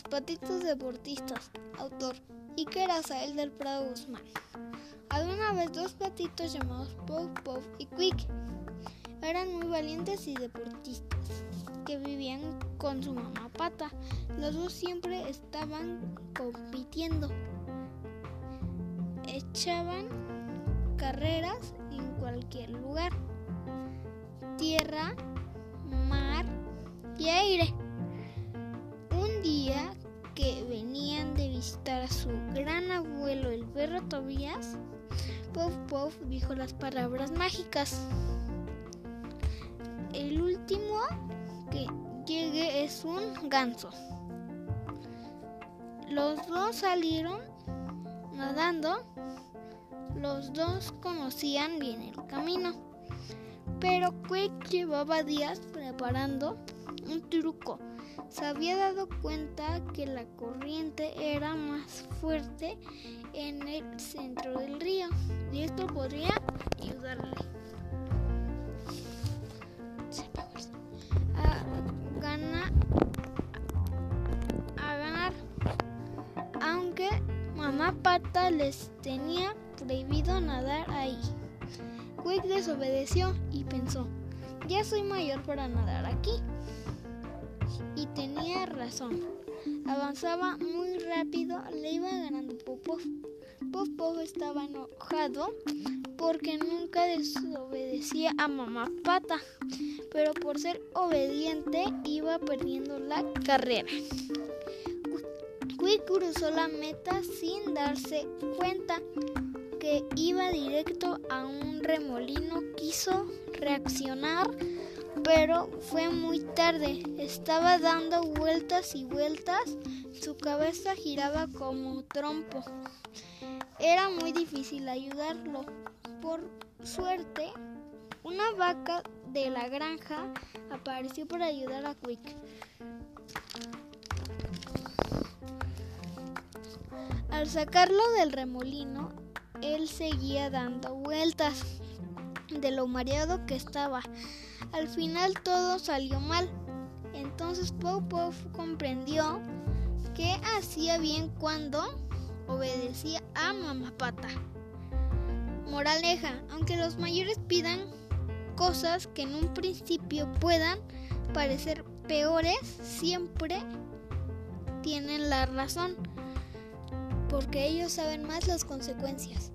patitos deportistas. Autor Iker Azael del Prado Guzmán. Había una vez dos patitos llamados Puff Puff y Quick. Eran muy valientes y deportistas que vivían con su mamá pata. Los dos siempre estaban compitiendo. Echaban carreras en cualquier lugar. Tierra, mar y aire. Que venían de visitar a su gran abuelo el perro Tobías, Puff Puff dijo las palabras mágicas. El último que llegue es un ganso. Los dos salieron nadando. Los dos conocían bien el camino. Pero Quick llevaba días preparando un truco. Se había dado cuenta que la corriente era más fuerte en el centro del río y esto podría ayudarle a ganar, a ganar, aunque mamá pata les tenía prohibido nadar ahí. Quick desobedeció y pensó, ya soy mayor para nadar aquí. Y tenía razón. Avanzaba muy rápido, le iba ganando Popov. Popov estaba enojado porque nunca desobedecía a mamá pata, pero por ser obediente iba perdiendo la carrera. Quick cruzó la meta sin darse cuenta que iba directo a un remolino. Quiso reaccionar, pero fue muy tarde. Estaba dando vueltas y vueltas. Su cabeza giraba como trompo. Era muy difícil ayudarlo. Por suerte, una vaca de la granja apareció para ayudar a Quick. Al sacarlo del remolino, él seguía dando vueltas de lo mareado que estaba. Al final todo salió mal. Entonces Popov comprendió que hacía bien cuando obedecía a mamá pata. Moraleja, aunque los mayores pidan cosas que en un principio puedan parecer peores, siempre tienen la razón, porque ellos saben más las consecuencias.